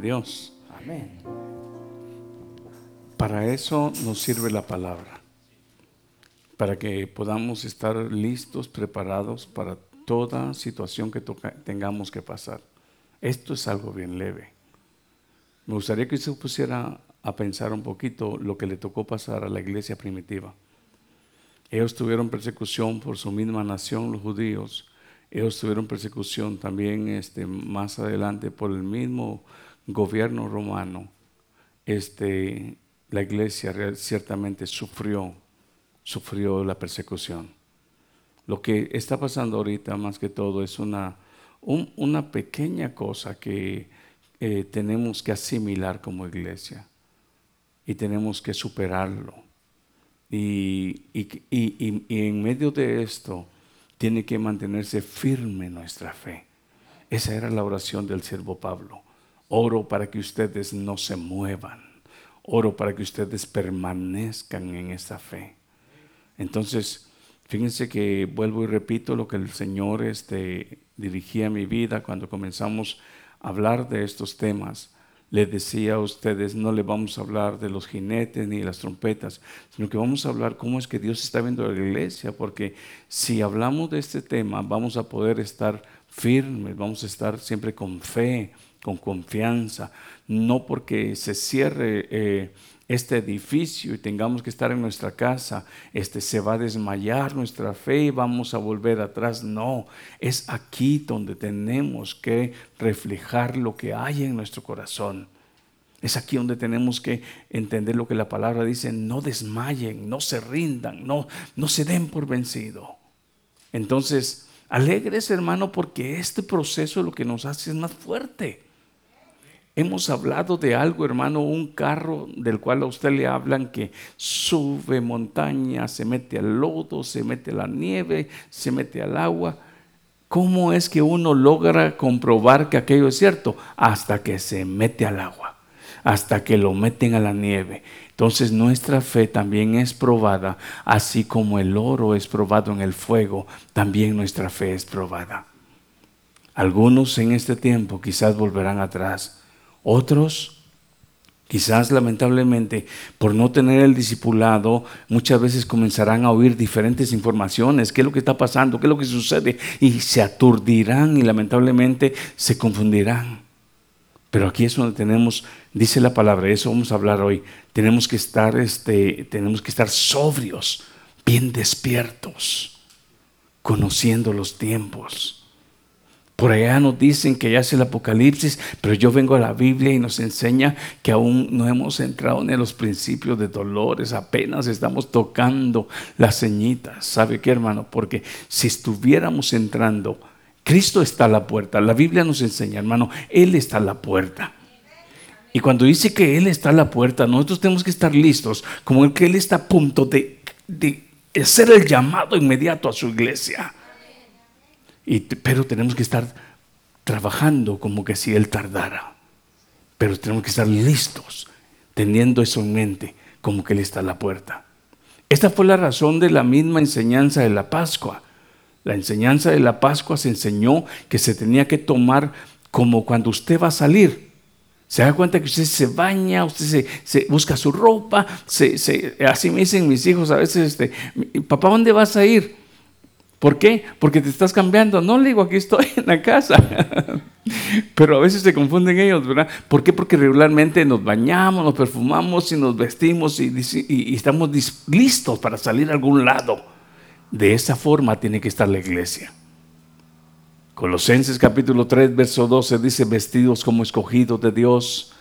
Dios. Amén. Para eso nos sirve la palabra. Para que podamos estar listos, preparados para toda situación que tengamos que pasar. Esto es algo bien leve. Me gustaría que se pusiera a pensar un poquito lo que le tocó pasar a la iglesia primitiva. Ellos tuvieron persecución por su misma nación, los judíos. Ellos tuvieron persecución también este, más adelante por el mismo gobierno romano, este, la iglesia ciertamente sufrió, sufrió la persecución. Lo que está pasando ahorita más que todo es una, una pequeña cosa que eh, tenemos que asimilar como iglesia y tenemos que superarlo. Y, y, en medio de esto tiene que mantenerse firme nuestra fe. Esa era la oración del siervo Pablo. Oro para que ustedes no se muevan. Oro para que ustedes permanezcan en esa fe. Entonces, fíjense que vuelvo y repito lo que el Señor este, dirigía a mi vida cuando comenzamos a hablar de estos temas. Le decía a ustedes, no le vamos a hablar de los jinetes ni de las trompetas, sino que vamos a hablar cómo es que Dios está viendo la iglesia, porque si hablamos de este tema, vamos a poder estar firmes, vamos a estar siempre con fe, con confianza, no porque se cierre eh, este edificio y tengamos que estar en nuestra casa, este se va a desmayar nuestra fe y vamos a volver atrás. No, es aquí donde tenemos que reflejar lo que hay en nuestro corazón. Es aquí donde tenemos que entender lo que la palabra dice, no desmayen, no se rindan, no, no se den por vencido. Entonces, alegres hermano porque este proceso lo que nos hace es más fuerte. Hemos hablado de algo, hermano, un carro del cual a usted le hablan que sube montaña, se mete al lodo, se mete a la nieve, se mete al agua. ¿Cómo es que uno logra comprobar que aquello es cierto? Hasta que se mete al agua, hasta que lo meten a la nieve. Entonces nuestra fe también es probada, así como el oro es probado en el fuego, también nuestra fe es probada. Algunos en este tiempo quizás volverán atrás otros, quizás lamentablemente, por no tener el discipulado, muchas veces comenzarán a oír diferentes informaciones, qué es lo que está pasando, qué es lo que sucede, y se aturdirán y lamentablemente se confundirán. Pero aquí es donde tenemos, dice la palabra, eso vamos a hablar hoy. Tenemos que estar, este, tenemos que estar sobrios, bien despiertos, conociendo los tiempos. Por allá nos dicen que ya es el Apocalipsis, pero yo vengo a la Biblia y nos enseña que aún no hemos entrado en los principios de dolores, apenas estamos tocando las ceñitas. ¿Sabe qué, hermano? Porque si estuviéramos entrando, Cristo está a la puerta. La Biblia nos enseña, hermano, Él está a la puerta. Y cuando dice que Él está a la puerta, nosotros tenemos que estar listos, como que Él está a punto de, de hacer el llamado inmediato a su iglesia pero tenemos que estar trabajando como que si Él tardara. Pero tenemos que estar listos, teniendo eso en mente, como que Él está a la puerta. Esta fue la razón de la misma enseñanza de la Pascua. La enseñanza de la Pascua se enseñó que se tenía que tomar como cuando usted va a salir. Se da cuenta que usted se baña, usted se, busca su ropa, así me dicen mis hijos a veces, este, papá, ¿dónde vas a ir? ¿Por qué? Porque te estás cambiando. No le digo, aquí estoy en la casa. Pero a veces se confunden ellos, ¿verdad? ¿Por qué? Porque regularmente nos bañamos, nos perfumamos y nos vestimos y, estamos listos para salir a algún lado. De esa forma tiene que estar la iglesia. Colosenses capítulo 3, verso 12 dice, vestidos como escogidos de Dios,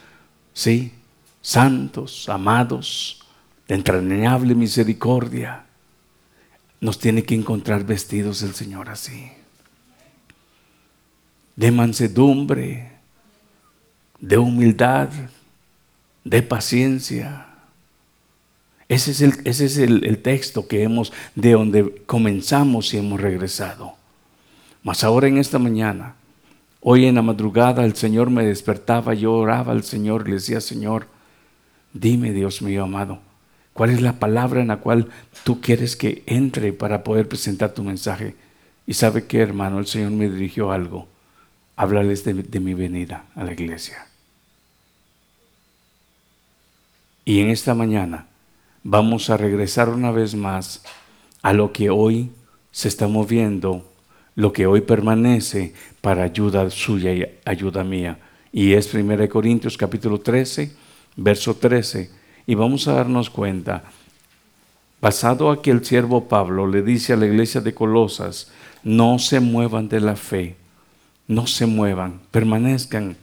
sí, santos, amados, de entrañable misericordia nos tiene que encontrar vestidos el Señor así. De mansedumbre, de humildad, de paciencia. Ese es, el, ese es el, texto que hemos, de donde comenzamos y hemos regresado. Mas ahora en esta mañana, hoy en la madrugada, el Señor me despertaba, yo oraba al Señor, le decía, Señor, dime, Dios mío amado, ¿Cuál es la palabra en la cual tú quieres que entre para poder presentar tu mensaje? Y sabe que, hermano, el Señor me dirigió algo. Háblales de, mi venida a la iglesia. Y en esta mañana vamos a regresar una vez más a lo que hoy se está moviendo, lo que hoy permanece para ayuda suya y ayuda mía. Y es 1 Corintios capítulo 13, verso 13. Y vamos a darnos cuenta, basado a que el siervo Pablo le dice a la iglesia de Colosas, no se muevan de la fe, no se muevan, permanezcan.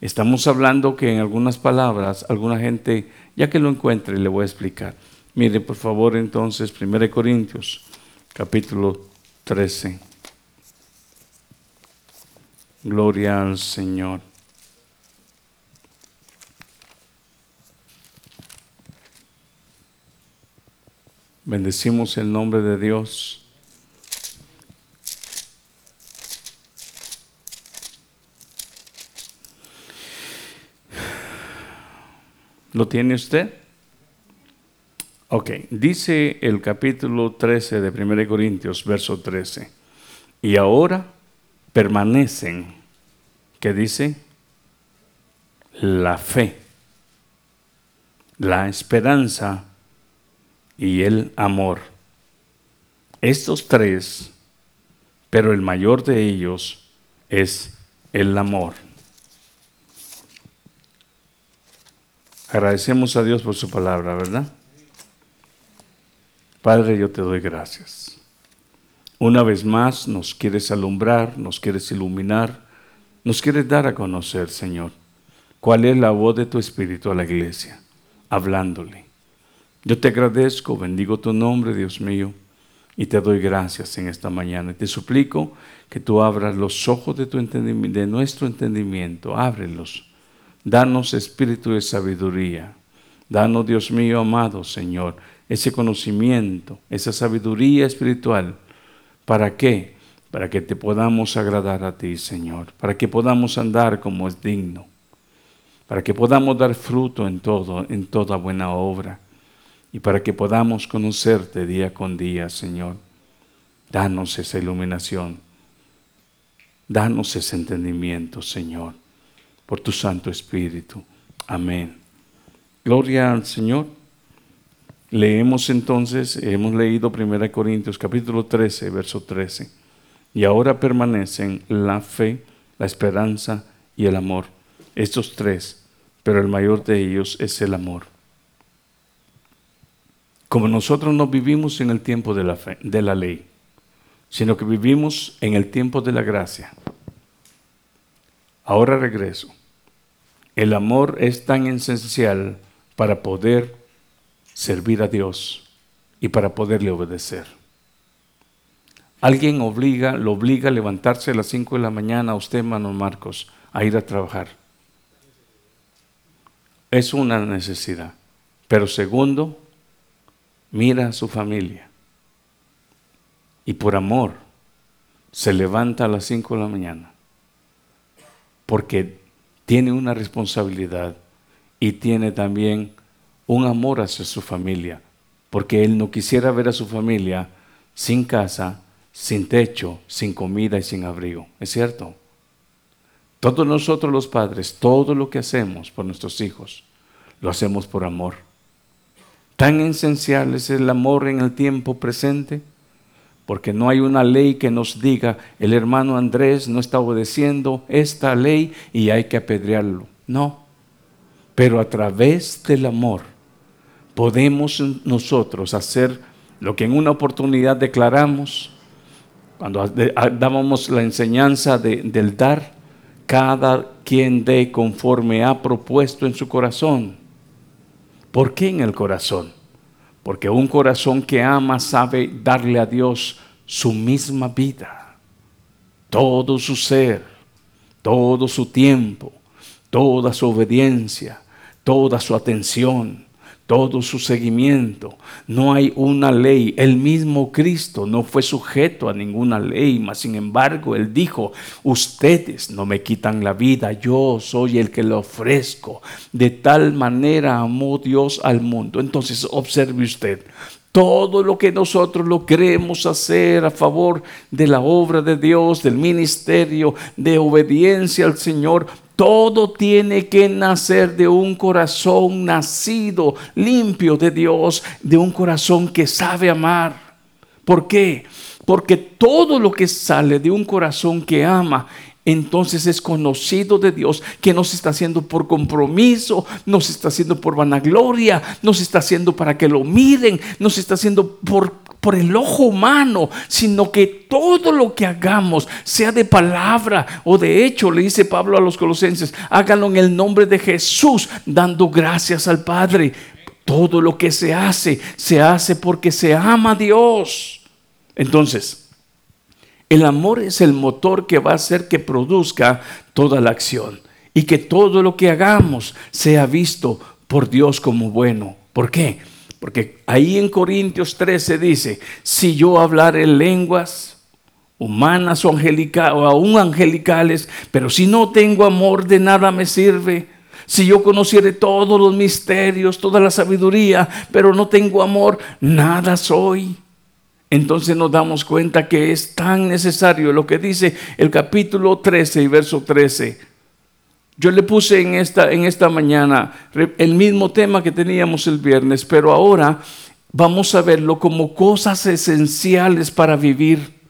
Estamos hablando que en algunas palabras, alguna gente ya que lo encuentre, le voy a explicar. Mire, por favor, entonces, 1 Corintios, capítulo 13. Gloria al Señor. Bendecimos el nombre de Dios. ¿Lo tiene usted? Ok, dice el capítulo 13 de 1 Corintios, verso 13. Y ahora permanecen, ¿qué dice? La fe, la esperanza y el amor. Estos tres, pero el mayor de ellos es el amor. Agradecemos a Dios por su palabra, ¿verdad? Padre, yo te doy gracias. Una vez más nos quieres alumbrar, nos quieres iluminar, nos quieres dar a conocer, Señor, cuál es la voz de tu Espíritu a la iglesia, hablándole. Yo te agradezco, bendigo tu nombre, Dios mío, y te doy gracias en esta mañana. Te suplico que tú abras los ojos de, tu de nuestro entendimiento, ábrelos Danos espíritu de sabiduría. Danos, Dios mío, amado Señor, ese conocimiento, esa sabiduría espiritual. ¿Para qué? Para que te podamos agradar a ti, Señor. Para que podamos andar como es digno. Para que podamos dar fruto en todo, en toda buena obra. Y para que podamos conocerte día con día, Señor. Danos esa iluminación. Danos ese entendimiento, Señor por tu Santo Espíritu. Amén. Gloria al Señor. Leemos entonces, hemos leído 1 Corintios capítulo 13, verso 13. Y ahora permanecen la fe, la esperanza y el amor. Estos tres, pero el mayor de ellos es el amor. Como nosotros no vivimos en el tiempo de la, de la ley, sino que vivimos en el tiempo de la gracia. Ahora regreso. El amor es tan esencial para poder servir a Dios y para poderle obedecer. Alguien obliga, lo obliga a levantarse a las 5 de la mañana a usted, hermano Marcos, a ir a trabajar. Es una necesidad. Pero segundo, mira a su familia. Y por amor se levanta a las 5 de la mañana. Porque tiene una responsabilidad y tiene también un amor hacia su familia, porque él no quisiera ver a su familia sin casa, sin techo, sin comida y sin abrigo. ¿Es cierto? Todos nosotros los padres, todo lo que hacemos por nuestros hijos, lo hacemos por amor. Tan esencial es el amor en el tiempo presente porque no hay una ley que nos diga, el hermano Andrés no está obedeciendo esta ley y hay que apedrearlo. No, pero a través del amor podemos nosotros hacer lo que en una oportunidad declaramos, cuando dábamos la enseñanza del dar, cada quien dé conforme ha propuesto en su corazón. ¿Por qué en el corazón? Porque un corazón que ama sabe darle a Dios su misma vida, todo su ser, todo su tiempo, toda su obediencia, toda su atención, todo su seguimiento. No hay una ley. El mismo Cristo no fue sujeto a ninguna ley, mas sin embargo Él dijo, ustedes no me quitan la vida, yo soy el que le ofrezco. De tal manera amó Dios al mundo. Entonces observe usted, todo lo que nosotros lo queremos hacer a favor de la obra de Dios, del ministerio, de obediencia al Señor, Todo tiene que nacer de un corazón nacido, limpio de Dios, de un corazón que sabe amar. ¿Por qué? Porque todo lo que sale de un corazón que ama entonces es conocido de Dios que no se está haciendo por compromiso, no se está haciendo por vanagloria, no se está haciendo para que lo miren, no se está haciendo por, por el ojo humano, sino que todo lo que hagamos, sea de palabra o de hecho, le dice Pablo a los colosenses, háganlo en el nombre de Jesús, dando gracias al Padre. Todo lo que se hace, se hace porque se ama a Dios. Entonces, el amor es el motor que va a hacer que produzca toda la acción y que todo lo que hagamos sea visto por Dios como bueno. ¿Por qué? Porque ahí en Corintios 13 dice, si yo hablar en lenguas humanas o, o aún angelicales, pero si no tengo amor de nada me sirve. Si yo conociere todos los misterios, toda la sabiduría, pero no tengo amor, nada soy entonces nos damos cuenta que es tan necesario lo que dice el capítulo 13 y verso 13. Yo le puse en esta, en esta mañana el mismo tema que teníamos el viernes, pero ahora vamos a verlo como cosas esenciales para vivir,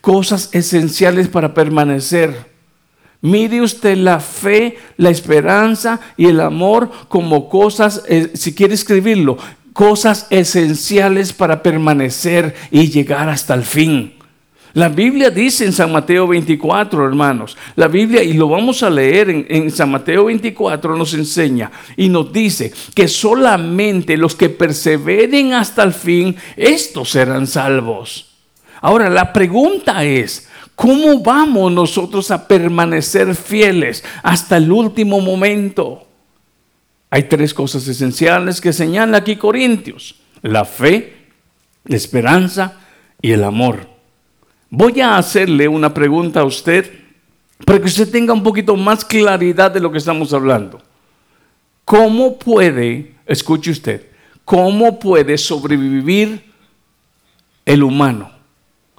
cosas esenciales para permanecer. Mire usted la fe, la esperanza y el amor como cosas, eh, si quiere escribirlo, cosas esenciales para permanecer y llegar hasta el fin. La Biblia dice en San Mateo 24, hermanos, la Biblia, y lo vamos a leer en, San Mateo 24, nos enseña y nos dice que solamente los que perseveren hasta el fin, estos serán salvos. Ahora, la pregunta es, ¿cómo vamos nosotros a permanecer fieles hasta el último momento? Hay tres cosas esenciales que señala aquí Corintios. La fe, la esperanza y el amor. Voy a hacerle una pregunta a usted para que usted tenga un poquito más claridad de lo que estamos hablando. ¿Cómo puede, escuche usted, cómo puede sobrevivir el humano?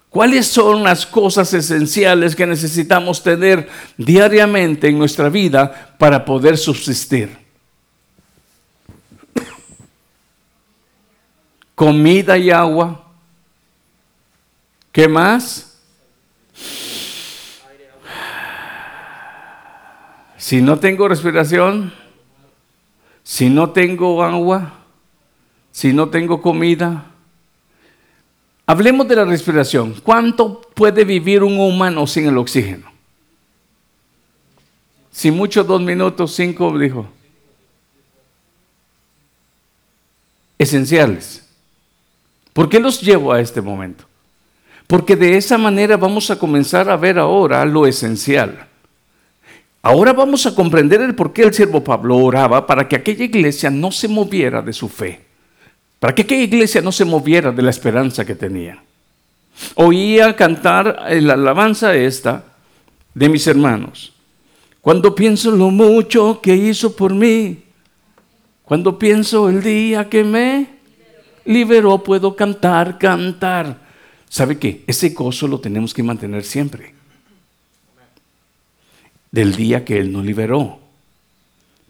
¿Cuáles son las cosas esenciales que necesitamos tener diariamente en nuestra vida para poder subsistir? comida y agua. ¿Qué más? Si no tengo respiración, si no tengo agua, si no tengo comida. Hablemos de la respiración. ¿Cuánto puede vivir un humano sin el oxígeno? Si mucho, dos minutos, cinco, dijo. Esenciales. ¿Por qué los llevo a este momento? Porque de esa manera vamos a comenzar a ver ahora lo esencial. Ahora vamos a comprender el por qué el siervo Pablo oraba para que aquella iglesia no se moviera de su fe, para que aquella iglesia no se moviera de la esperanza que tenía. Oía cantar la alabanza esta de mis hermanos. Cuando pienso lo mucho que hizo por mí, cuando pienso el día que me liberó, puedo cantar, cantar. ¿Sabe qué? Ese gozo lo tenemos que mantener siempre. Del día que Él nos liberó.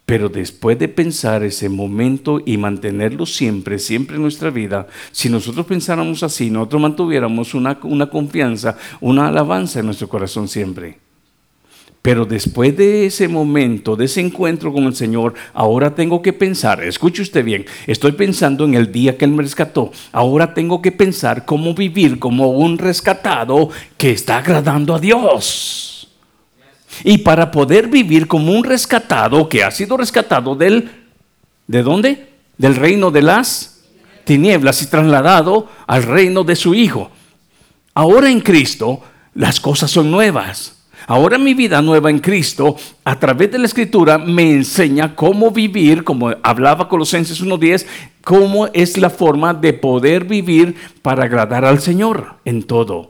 Pero después de pensar ese momento y mantenerlo siempre, siempre en nuestra vida, si nosotros pensáramos así, nosotros mantuviéramos una, una confianza, una alabanza en nuestro corazón siempre. Pero después de ese momento, de ese encuentro con el Señor, ahora tengo que pensar, escuche usted bien, estoy pensando en el día que Él me rescató, ahora tengo que pensar cómo vivir como un rescatado que está agradando a Dios. Y para poder vivir como un rescatado que ha sido rescatado del, ¿de dónde? Del reino de las tinieblas y trasladado al reino de su Hijo. Ahora en Cristo las cosas son nuevas. Ahora mi vida nueva en Cristo, a través de la Escritura, me enseña cómo vivir, como hablaba Colosenses 1.10, cómo es la forma de poder vivir para agradar al Señor en todo.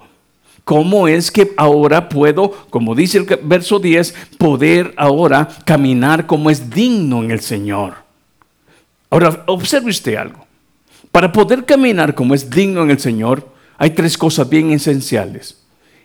¿Cómo es que ahora puedo, como dice el verso 10, poder ahora caminar como es digno en el Señor? Ahora, observe usted algo. Para poder caminar como es digno en el Señor, hay tres cosas bien esenciales.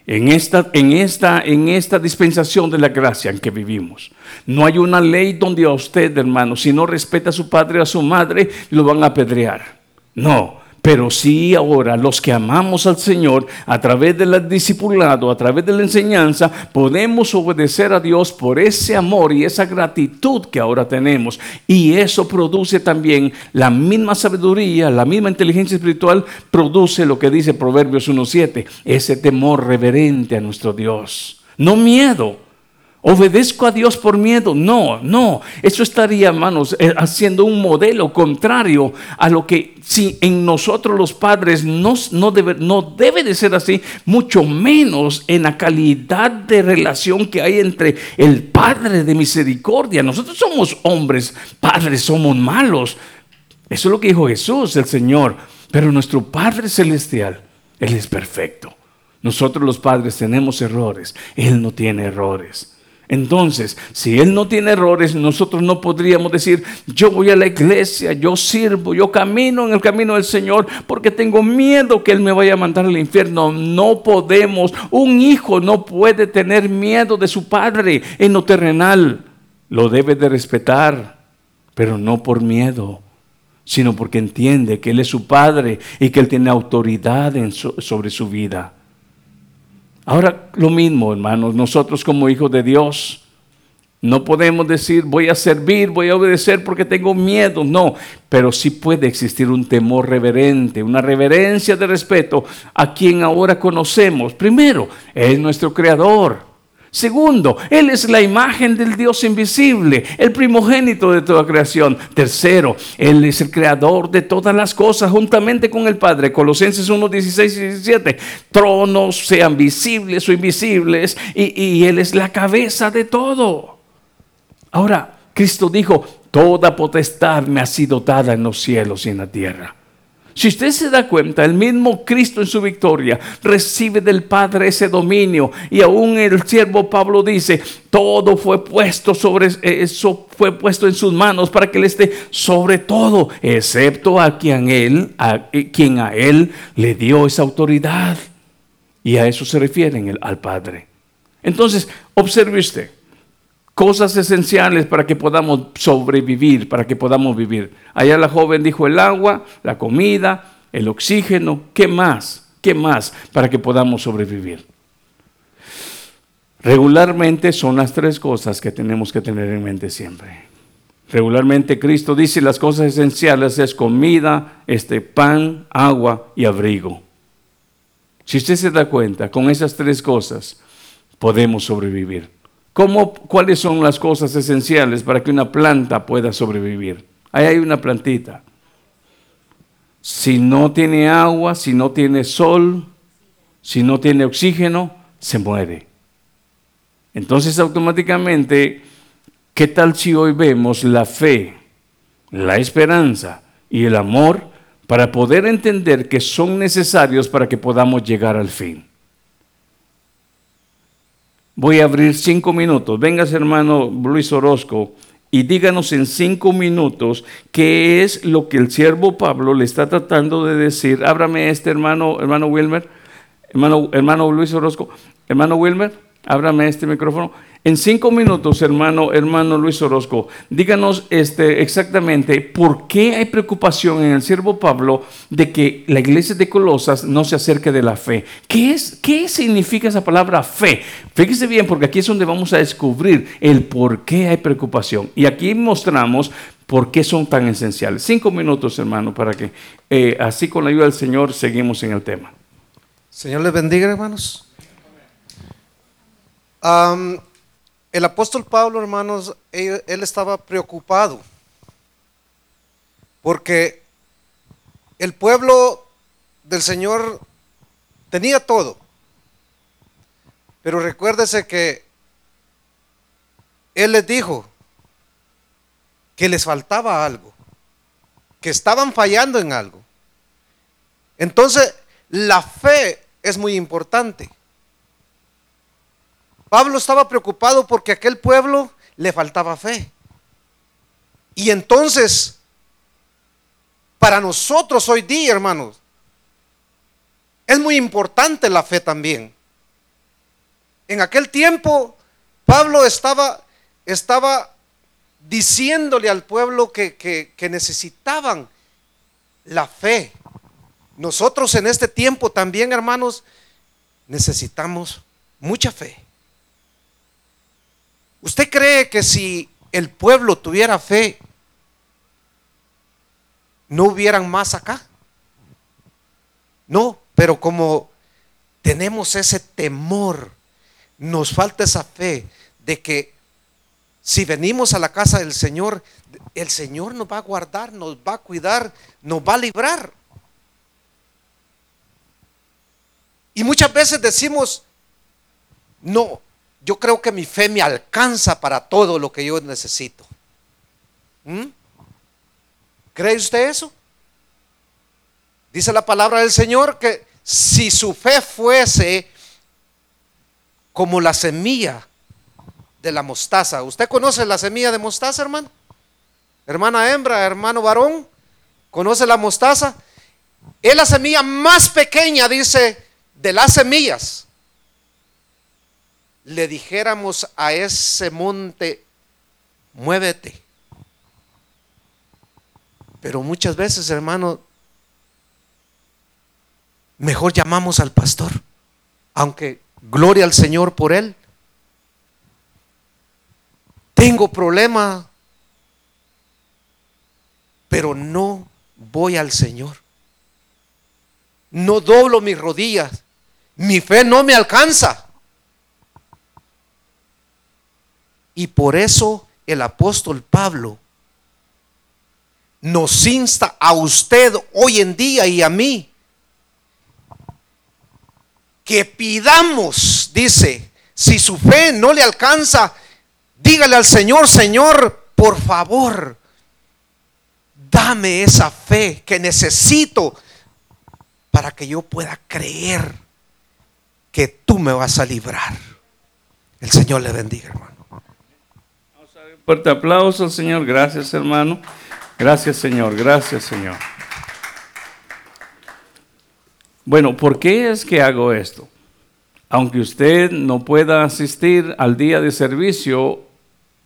En esta, en, esta, en esta dispensación de la gracia en que vivimos. No hay una ley donde a usted, hermano, si no respeta a su padre o a su madre, lo van a apedrear. No, pero sí ahora los que amamos al Señor a través del discipulado, a través de la enseñanza, podemos obedecer a Dios por ese amor y esa gratitud que ahora tenemos. Y eso produce también la misma sabiduría, la misma inteligencia espiritual, produce lo que dice Proverbios 1.7, ese temor reverente a nuestro Dios. No miedo, ¿Obedezco a Dios por miedo? No, no. Eso estaría, hermanos, eh, haciendo un modelo contrario a lo que si en nosotros los padres no, no, debe, no debe de ser así, mucho menos en la calidad de relación que hay entre el Padre de misericordia. Nosotros somos hombres, padres, somos malos. Eso es lo que dijo Jesús, el Señor. Pero nuestro Padre Celestial, Él es perfecto. Nosotros los padres tenemos errores, Él no tiene errores. Entonces, si Él no tiene errores, nosotros no podríamos decir, yo voy a la iglesia, yo sirvo, yo camino en el camino del Señor porque tengo miedo que Él me vaya a mandar al infierno. No podemos, un hijo no puede tener miedo de su padre en lo terrenal. Lo debe de respetar, pero no por miedo, sino porque entiende que Él es su padre y que Él tiene autoridad sobre su vida. Ahora lo mismo, hermanos, nosotros como hijos de Dios, no podemos decir voy a servir, voy a obedecer porque tengo miedo, no, pero sí puede existir un temor reverente, una reverencia de respeto a quien ahora conocemos. Primero, es nuestro creador. Segundo, Él es la imagen del Dios invisible, el primogénito de toda creación. Tercero, Él es el creador de todas las cosas juntamente con el Padre. Colosenses 1, 16 y 17. Tronos, sean visibles o invisibles, y, y Él es la cabeza de todo. Ahora, Cristo dijo, toda potestad me ha sido dada en los cielos y en la tierra. Si usted se da cuenta, el mismo Cristo en su victoria recibe del Padre ese dominio. Y aún el siervo Pablo dice, todo fue puesto sobre eso fue puesto en sus manos para que él esté sobre todo, excepto a quien él, a eh, quien a él le dio esa autoridad. Y a eso se refieren al Padre. Entonces, observe usted cosas esenciales para que podamos sobrevivir, para que podamos vivir. Allá la joven dijo el agua, la comida, el oxígeno, ¿qué más? ¿Qué más para que podamos sobrevivir? Regularmente son las tres cosas que tenemos que tener en mente siempre. Regularmente Cristo dice las cosas esenciales es comida, este pan, agua y abrigo. Si usted se da cuenta, con esas tres cosas podemos sobrevivir. ¿Cuáles son las cosas esenciales para que una planta pueda sobrevivir? Ahí hay una plantita. Si no tiene agua, si no tiene sol, si no tiene oxígeno, se muere. Entonces automáticamente, ¿qué tal si hoy vemos la fe, la esperanza y el amor para poder entender que son necesarios para que podamos llegar al fin? Voy a abrir cinco minutos. Vengas, hermano Luis Orozco, y díganos en cinco minutos qué es lo que el siervo Pablo le está tratando de decir. Ábrame este hermano, hermano Wilmer, hermano, hermano Luis Orozco, hermano Wilmer, ábrame este micrófono. En cinco minutos, hermano, hermano Luis Orozco, díganos este, exactamente por qué hay preocupación en el siervo Pablo de que la iglesia de Colosas no se acerque de la fe. ¿Qué, es, ¿Qué significa esa palabra fe? Fíjese bien, porque aquí es donde vamos a descubrir el por qué hay preocupación. Y aquí mostramos por qué son tan esenciales. Cinco minutos, hermano, para que eh, así con la ayuda del Señor seguimos en el tema. Señor les bendiga, hermanos el apóstol Pablo, hermanos, él, estaba preocupado porque el pueblo del Señor tenía todo. Pero recuérdese que Él les dijo que les faltaba algo, que estaban fallando en algo. Entonces, la fe es muy importante. Pablo estaba preocupado porque a aquel pueblo le faltaba fe. Y entonces, para nosotros hoy día, hermanos, es muy importante la fe también. En aquel tiempo, Pablo estaba, estaba diciéndole al pueblo que, que necesitaban la fe. Nosotros en este tiempo también, hermanos, necesitamos mucha fe. ¿Usted cree que si el pueblo tuviera fe, no hubieran más acá? No, pero como tenemos ese temor, nos falta esa fe de que si venimos a la casa del Señor, el Señor nos va a guardar, nos va a cuidar, nos va a librar. Y muchas veces decimos, no, yo creo que mi fe me alcanza para todo lo que yo necesito. ¿Mm? ¿Cree usted eso? Dice la palabra del Señor que si su fe fuese como la semilla de la mostaza. ¿Usted conoce la semilla de mostaza, hermano? Hermana hembra, hermano varón, ¿conoce la mostaza? Es la semilla más pequeña, dice, de las semillas. Le dijéramos a ese monte, muévete. Pero muchas veces, hermano, mejor llamamos al pastor, aunque gloria al Señor por él. Tengo problema, pero no voy al Señor. No doblo mis rodillas. Mi fe no me alcanza. Y por eso el apóstol Pablo nos insta a usted hoy en día y a mí que pidamos, dice, si su fe no le alcanza, dígale al Señor, Señor, por favor, dame esa fe que necesito para que yo pueda creer que tú me vas a librar. El Señor le bendiga, hermano. Vamos a dar un fuerte aplauso al Señor. Gracias, hermano. Gracias, Señor. Gracias, Señor. Bueno, ¿por qué es que hago esto? Aunque usted no pueda asistir al día de servicio,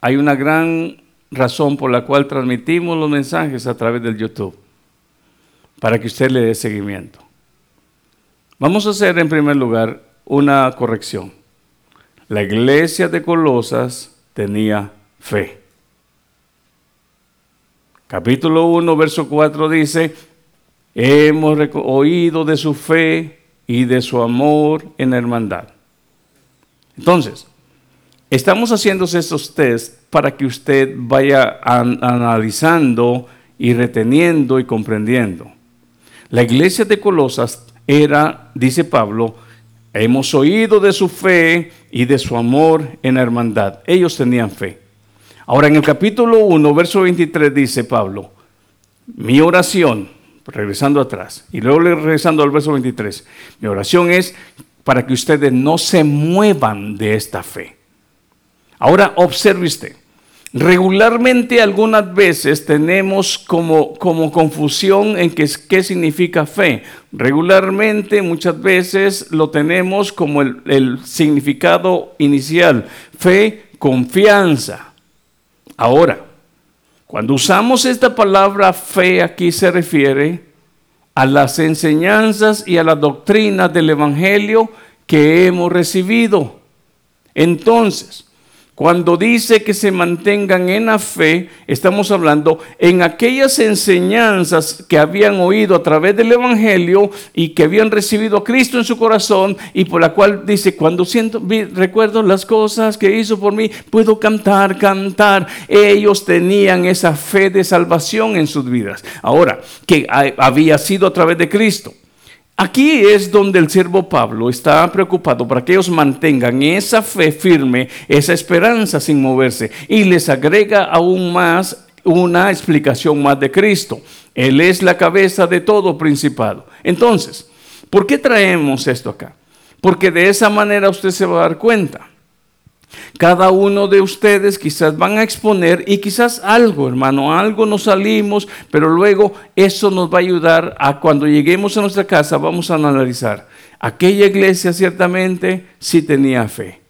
hay una gran razón por la cual transmitimos los mensajes a través del YouTube, para que usted le dé seguimiento. Vamos a hacer en primer lugar una corrección. La iglesia de Colosas tenía fe. Capítulo 1, verso 4 dice, Hemos oído de su fe y de su amor en la hermandad. Entonces, estamos haciendo estos test para que usted vaya analizando y reteniendo y comprendiendo. La iglesia de Colosas era, dice Pablo, hemos oído de su fe y de su amor en la hermandad. Ellos tenían fe. Ahora en el capítulo 1, verso 23 dice Pablo, mi oración, regresando atrás, y luego regresando al verso 23, mi oración es para que ustedes no se muevan de esta fe. Ahora observe usted, regularmente algunas veces tenemos como, como confusión en qué, qué significa fe. Regularmente muchas veces lo tenemos como el, el significado inicial, fe, confianza. Ahora, cuando usamos esta palabra fe aquí se refiere a las enseñanzas y a la doctrina del Evangelio que hemos recibido. Entonces, cuando dice que se mantengan en la fe, estamos hablando en aquellas enseñanzas que habían oído a través del Evangelio y que habían recibido a Cristo en su corazón y por la cual dice, cuando siento, recuerdo las cosas que hizo por mí, puedo cantar, cantar. Ellos tenían esa fe de salvación en sus vidas. Ahora, que había sido a través de Cristo. Aquí es donde el siervo Pablo está preocupado para que ellos mantengan esa fe firme, esa esperanza sin moverse y les agrega aún más una explicación más de Cristo. Él es la cabeza de todo principado. Entonces, ¿por qué traemos esto acá? Porque de esa manera usted se va a dar cuenta cada uno de ustedes quizás van a exponer y quizás algo, hermano, algo nos salimos, pero luego eso nos va a ayudar a cuando lleguemos a nuestra casa, vamos a analizar. Aquella iglesia ciertamente sí tenía fe.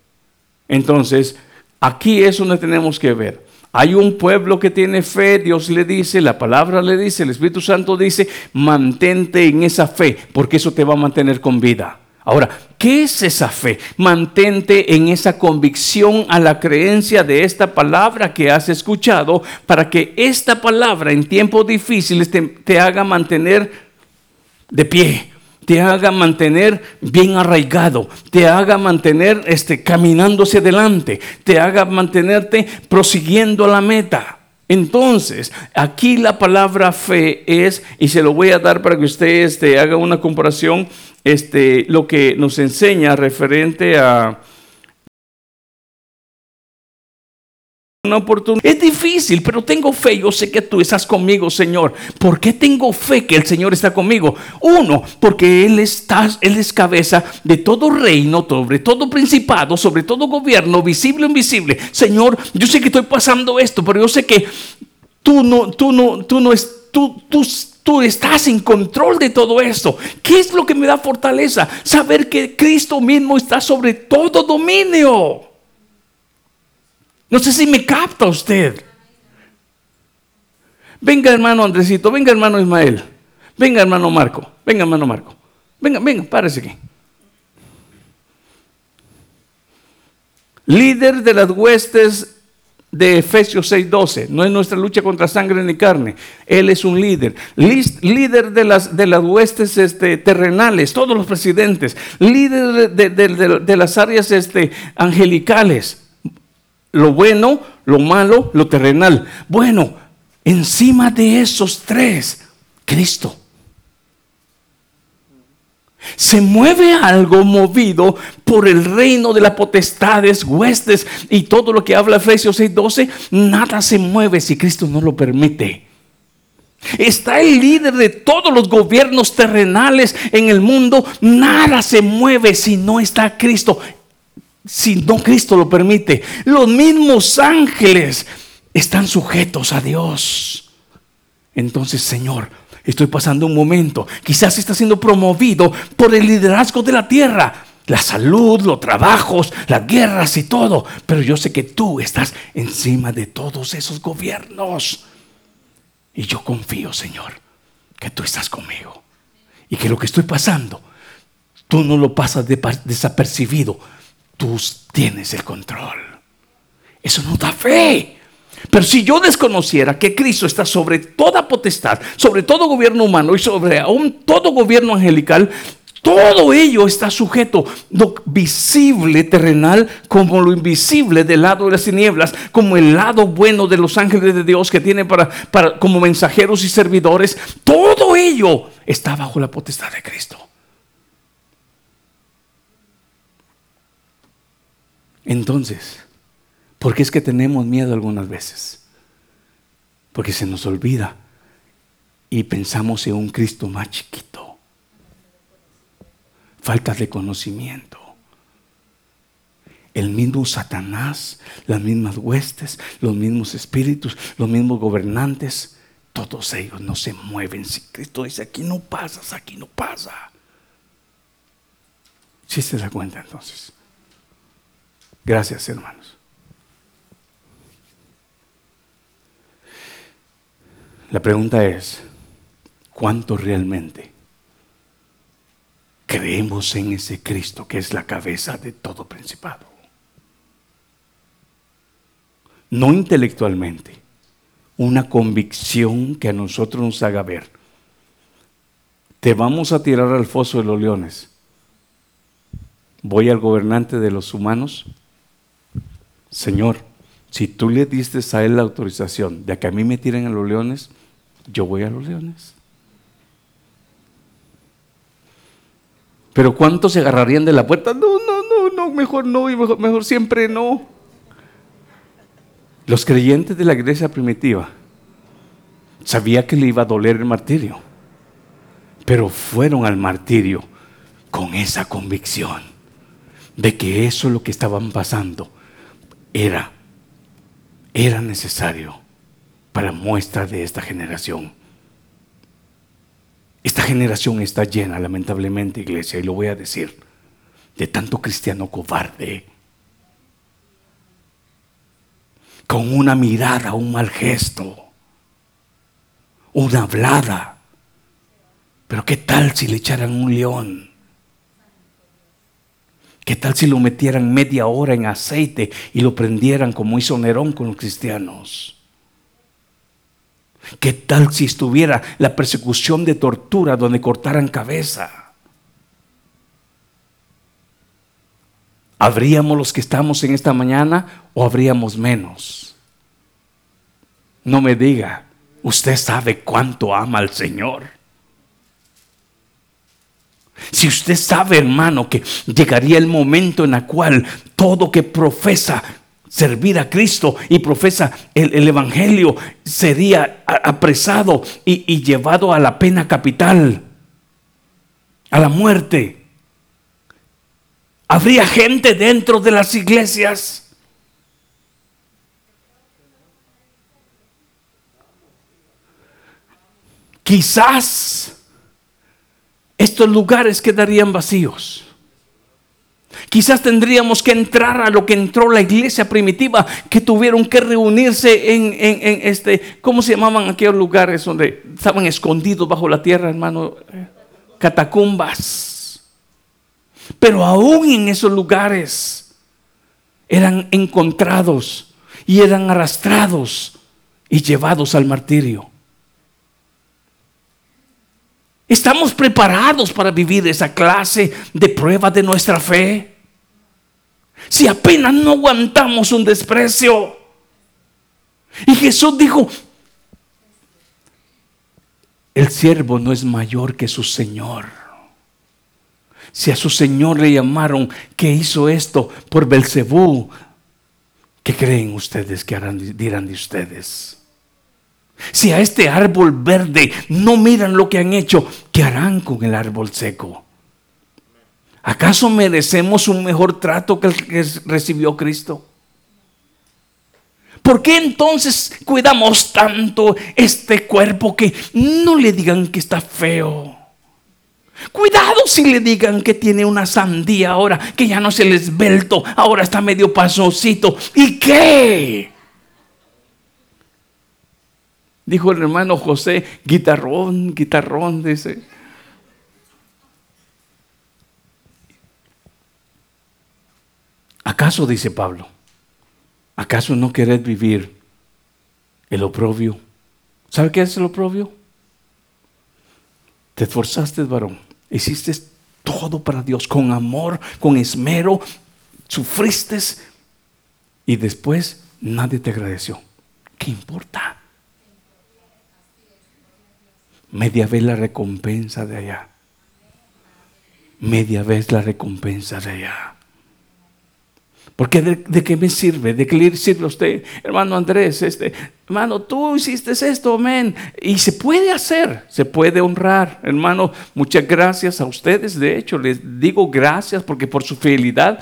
Entonces, aquí es donde tenemos que ver. Hay un pueblo que tiene fe, Dios le dice, la palabra le dice, el Espíritu Santo dice, mantente en esa fe, porque eso te va a mantener con vida. Ahora, ¿qué es esa fe? Mantente en esa convicción a la creencia de esta palabra que has escuchado para que esta palabra en tiempos difíciles te, haga mantener de pie, te haga mantener bien arraigado, te haga mantener este, caminándose adelante, te haga mantenerte prosiguiendo la meta. Entonces, aquí la palabra fe es, y se lo voy a dar para que usted este, haga una comparación, este, lo que nos enseña referente a una oportunidad. Es difícil, pero tengo fe. Yo sé que tú estás conmigo, Señor. ¿Por qué tengo fe que el Señor está conmigo? Uno, porque Él, está, Él es cabeza de todo reino, sobre todo principado, sobre todo gobierno, visible o invisible. Señor, yo sé que estoy pasando esto, pero yo sé que tú no, tú no, tú no, es, tú, tú Tú estás en control de todo esto. ¿Qué es lo que me da fortaleza? Saber que Cristo mismo está sobre todo dominio. No sé si me capta usted. Venga hermano Andresito, venga hermano Ismael, venga hermano Marco, venga hermano Marco. Venga, venga, párese aquí. Líder de las huestes de Efesios 6:12. No es nuestra lucha contra sangre ni carne. Él es un líder. líder de las, de las huestes este, terrenales, todos los presidentes. Líder de, las áreas este, angelicales. Lo bueno, lo malo, lo terrenal. Bueno, encima de esos tres, Cristo. Se mueve algo movido por el reino de las potestades, huestes y todo lo que habla Efesios 6:12. Nada se mueve si Cristo no lo permite. Está el líder de todos los gobiernos terrenales en el mundo. Nada se mueve si no está Cristo. Si no Cristo lo permite. Los mismos ángeles están sujetos a Dios. Entonces, Señor, estoy pasando un momento. Quizás está siendo promovido por el liderazgo de la tierra. La salud, los trabajos, las guerras y todo. Pero yo sé que tú estás encima de todos esos gobiernos. Y yo confío, Señor, que tú estás conmigo. Y que lo que estoy pasando, tú no lo pasas desapercibido. Tú tienes el control. Eso no da fe. Pero si yo desconociera que Cristo está sobre toda potestad, sobre todo gobierno humano y sobre aún todo gobierno angelical, todo ello está sujeto, lo visible terrenal como lo invisible del lado de las tinieblas, como el lado bueno de los ángeles de Dios que tiene para, para como mensajeros y servidores. Todo ello está bajo la potestad de Cristo. Entonces, ¿Por qué es que tenemos miedo algunas veces? Porque se nos olvida y pensamos en un Cristo más chiquito. Falta de conocimiento. El mismo Satanás, las mismas huestes, los mismos espíritus, los mismos gobernantes, todos ellos no se mueven. Si Cristo dice, aquí no pasas, aquí no pasa. Si se da cuenta entonces. Gracias, hermanos. La pregunta es, ¿cuánto realmente creemos en ese Cristo que es la cabeza de todo principado? No intelectualmente, una convicción que a nosotros nos haga ver. Te vamos a tirar al foso de los leones. Voy al gobernante de los humanos. Señor, si tú le diste a él la autorización de que a mí me tiren a los leones, yo voy a los leones. Pero ¿cuántos se agarrarían de la puerta? No, no, no, no, mejor no y mejor, mejor siempre no. Los creyentes de la iglesia primitiva sabía que le iba a doler el martirio, pero fueron al martirio con esa convicción de que eso lo que estaban pasando era era necesario para muestra de esta generación. Esta generación está llena, lamentablemente, iglesia, y lo voy a decir, de tanto cristiano cobarde. con una mirada, un mal gesto, una hablada. Pero ¿qué tal si le echaran un león? ¿Qué tal si lo metieran media hora en aceite y lo prendieran como hizo Nerón con los cristianos? ¿Qué tal si estuviera la persecución de tortura donde cortaran cabeza? ¿Habríamos los que estamos en esta mañana o habríamos menos? No me diga, usted sabe cuánto ama al Señor. Si usted sabe, hermano, que llegaría el momento en el cual todo que profesa servir a Cristo y profesa el, Evangelio, sería apresado y, y llevado a la pena capital, a la muerte. Habría gente dentro de las iglesias. Quizás estos lugares quedarían vacíos. Quizás tendríamos que entrar a lo que entró la iglesia primitiva, que tuvieron que reunirse en, este, ¿cómo se llamaban aquellos lugares donde estaban escondidos bajo la tierra, hermano? Catacumbas. Pero aún en esos lugares eran encontrados y eran arrastrados y llevados al martirio. ¿Estamos preparados para vivir esa clase de prueba de nuestra fe? Si apenas no aguantamos un desprecio. Y Jesús dijo, el siervo no es mayor que su Señor. Si a su Señor le llamaron que hizo esto por Belcebú, ¿qué creen ustedes que harán, dirán de ustedes? Si a este árbol verde no miran lo que han hecho, ¿qué harán con el árbol seco? ¿Acaso merecemos un mejor trato que el que recibió Cristo? ¿Por qué entonces cuidamos tanto este cuerpo que no le digan que está feo? Cuidado si le digan que tiene una sandía ahora, que ya no se le esbelto, ahora está medio pasosito. ¿Y qué? Dijo el hermano José, guitarrón, guitarrón, dice. ¿Acaso, dice Pablo, acaso no querés vivir el oprobio? ¿Sabe qué es el oprobio? Te esforzaste, varón, hiciste todo para Dios, con amor, con esmero, sufriste y después nadie te agradeció. ¿Qué importa? Media vez la recompensa de allá. Media vez la recompensa de allá. Porque de, qué me sirve, de qué le sirve a usted, hermano Andrés, este, hermano, tú hiciste esto, amén. Y se puede hacer, se puede honrar, hermano. Muchas gracias a ustedes. De hecho, les digo gracias porque por su fidelidad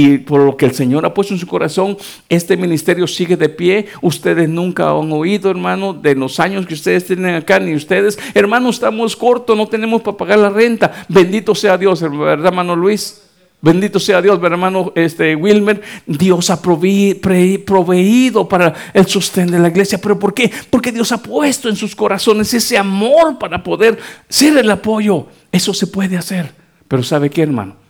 y por lo que el Señor ha puesto en su corazón, este ministerio sigue de pie. Ustedes nunca han oído, hermano, de los años que ustedes tienen acá, ni ustedes. Hermano, estamos cortos, no tenemos para pagar la renta. Bendito sea Dios, ¿verdad, hermano Luis? Bendito sea Dios, hermano este, Wilmer. Dios ha proveído para el sostén de la iglesia. ¿Pero por qué? Porque Dios ha puesto en sus corazones ese amor para poder ser el apoyo. Eso se puede hacer. Pero ¿sabe qué, hermano?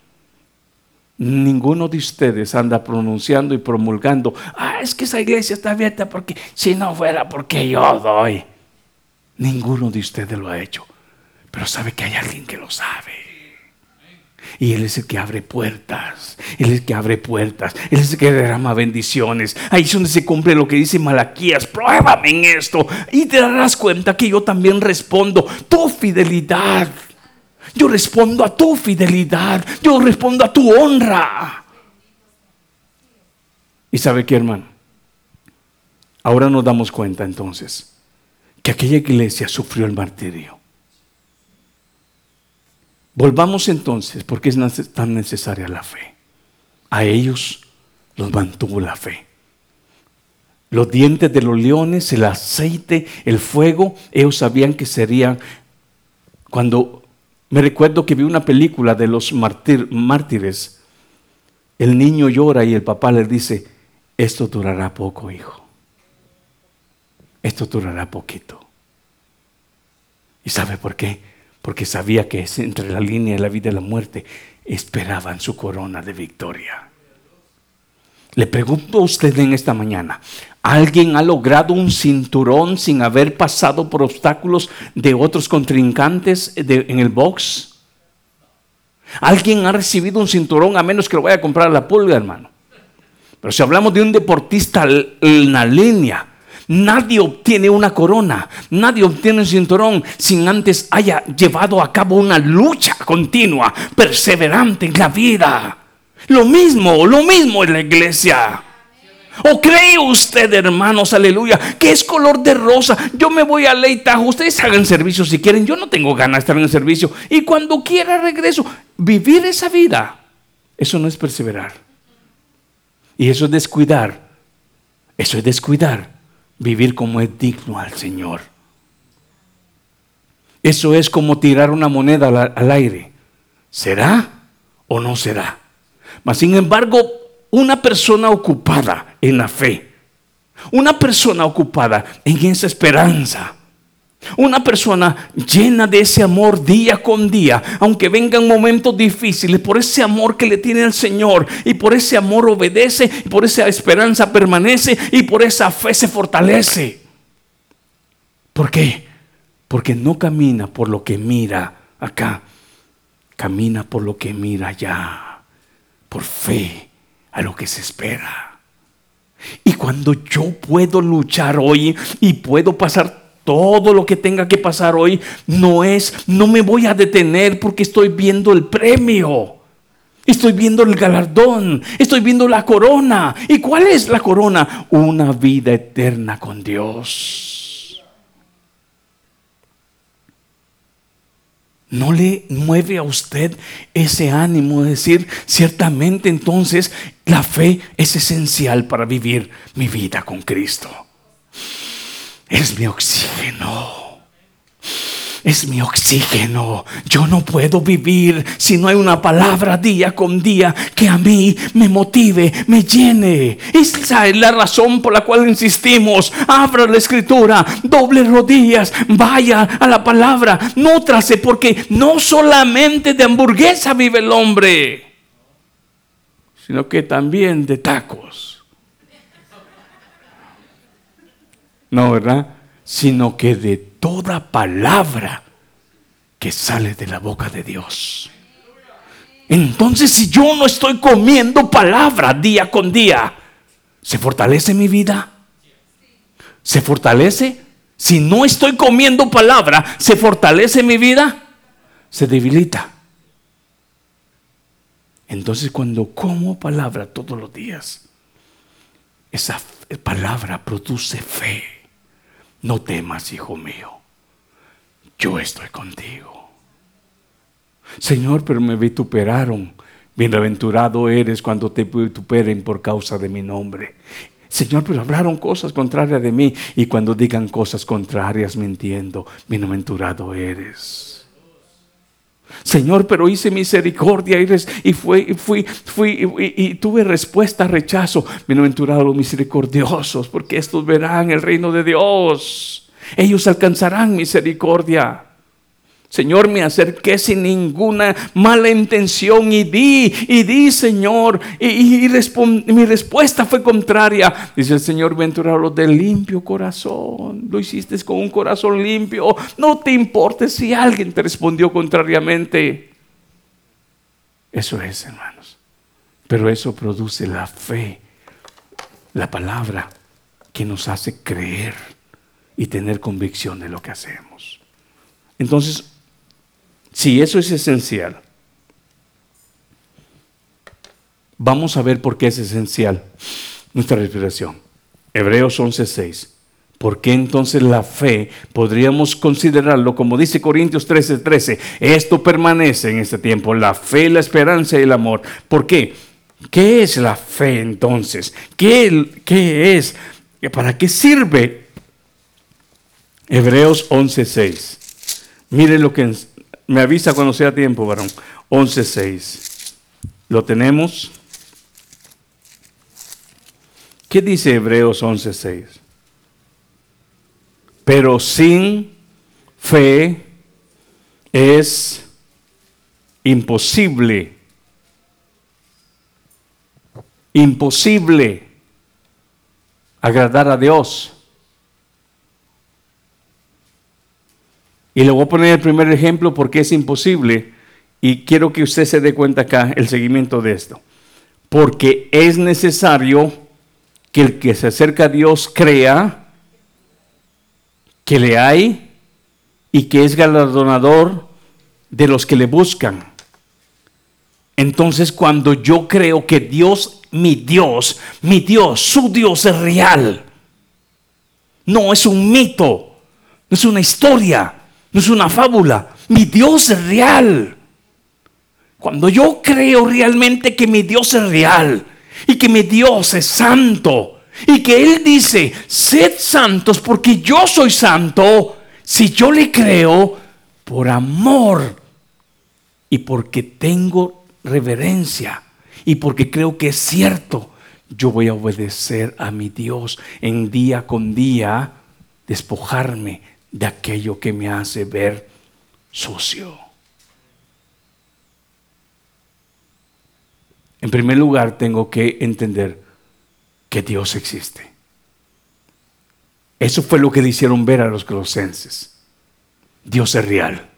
Ninguno de ustedes anda pronunciando y promulgando, ah, es que esa iglesia está abierta porque si no fuera porque yo doy. Ninguno de ustedes lo ha hecho. Pero sabe que hay alguien que lo sabe. Y Él es el que abre puertas. Él es el que abre puertas. Él es el que derrama bendiciones. Ahí es donde se cumple lo que dice Malaquías. Pruébame en esto. Y te darás cuenta que yo también respondo. Tu fidelidad. Yo respondo a tu fidelidad. Yo respondo a tu honra. ¿Y sabe qué, hermano? Ahora nos damos cuenta entonces que aquella iglesia sufrió el martirio. Volvamos entonces, porque es tan necesaria la fe. A ellos los mantuvo la fe. Los dientes de los leones, el aceite, el fuego, ellos sabían que serían, cuando me recuerdo que vi una película de los mártires, el niño llora y el papá le dice, esto durará poco, hijo. esto durará poquito. ¿Y sabe por qué? Porque sabía que entre la línea de la vida y la muerte esperaban su corona de victoria. Le pregunto a usted en esta mañana, ¿alguien ha logrado un cinturón sin haber pasado por obstáculos de otros contrincantes en el box? ¿Alguien ha recibido un cinturón a menos que lo vaya a comprar la pulga, hermano? Pero si hablamos de un deportista en la línea, nadie obtiene una corona, nadie obtiene un cinturón sin antes haya llevado a cabo una lucha continua, perseverante en la vida. Lo mismo, lo mismo en la iglesia. ¿O cree usted, hermanos, aleluya, que es color de rosa? Yo me voy a Leitajo. Ustedes hagan servicio si quieren. Yo no tengo ganas de estar en el servicio. Y cuando quiera regreso. Vivir esa vida, eso no es perseverar. Y eso es descuidar. Eso es descuidar. Vivir como es digno al Señor. Eso es como tirar una moneda al, al aire. ¿Será o no será? Mas sin embargo, una persona ocupada en la fe, una persona ocupada en esa esperanza, una persona llena de ese amor día con día, aunque vengan momentos difíciles, por ese amor que le tiene al Señor y por ese amor obedece, y por esa esperanza permanece y por esa fe se fortalece. ¿Por qué? Porque no camina por lo que mira acá, camina por lo que mira allá por fe a lo que se espera. Y cuando yo puedo luchar hoy y puedo pasar todo lo que tenga que pasar hoy, no es, no me voy a detener porque estoy viendo el premio. Estoy viendo el galardón, estoy viendo la corona. ¿Y cuál es la corona? Una vida eterna con Dios. ¿No le mueve a usted ese ánimo de decir, ciertamente entonces la fe es esencial para vivir mi vida con Cristo? Es mi oxígeno es mi oxígeno. Yo no puedo vivir si no hay una palabra día con día que a mí me motive, me llene. Esa es la razón por la cual insistimos. Abra la escritura, doble rodillas, vaya a la palabra, nútrase porque no solamente de hamburguesa vive el hombre, sino que también de tacos. No, ¿verdad? Sino que de toda palabra que sale de la boca de Dios. Entonces, si yo no estoy comiendo palabra día con día, ¿se fortalece mi vida? ¿Se fortalece? Si no estoy comiendo palabra, ¿se fortalece mi vida? Se debilita. Entonces, cuando como palabra todos los días, esa palabra produce fe. No temas, hijo mío. Yo estoy contigo. Señor, pero me vituperaron. Bienaventurado eres cuando te vituperen por causa de mi nombre. Señor, pero hablaron cosas contrarias de mí y cuando digan cosas contrarias mintiendo, bienaventurado eres. Señor, pero hice misericordia y, fui, fui, fui y, tuve respuesta rechazo. Bienaventurados los misericordiosos, porque estos verán el reino de Dios. Ellos alcanzarán misericordia. Señor, me acerqué sin ninguna mala intención y di, y di, Señor, y, mi respuesta fue contraria. Dice el Señor, venturado de limpio corazón, lo hiciste con un corazón limpio, no te importe si alguien te respondió contrariamente. Eso es, hermanos. Pero eso produce la fe, la palabra que nos hace creer y tener convicción de lo que hacemos. Entonces, si eso es esencial, vamos a ver por qué es esencial nuestra respiración. Hebreos 11:6. ¿Por qué entonces la fe podríamos considerarlo como dice Corintios 13:13? 13, esto permanece en este tiempo, la fe, la esperanza y el amor. ¿Por qué? ¿Qué es la fe entonces? ¿Qué, qué es? ¿Para qué sirve? Hebreos 11:6. Mire lo que me avisa cuando sea tiempo, varón. 11.6. ¿Lo tenemos? ¿Qué dice Hebreos 11.6? Pero sin fe es imposible. Imposible agradar a Dios. Y le voy a poner el primer ejemplo porque es imposible y quiero que usted se dé cuenta acá el seguimiento de esto. Porque es necesario que el que se acerca a Dios crea que le hay y que es galardonador de los que le buscan. Entonces cuando yo creo que Dios, mi Dios, mi Dios, su Dios es real, no es un mito, no es una historia, no es una fábula, mi Dios es real. Cuando yo creo realmente que mi Dios es real y que mi Dios es santo y que Él dice, sed santos porque yo soy santo, si yo le creo por amor y porque tengo reverencia y porque creo que es cierto, yo voy a obedecer a mi Dios en día con día, despojarme de aquello que me hace ver sucio. En primer lugar, tengo que entender que Dios existe. Eso fue lo que hicieron ver a los colosenses. Dios es real.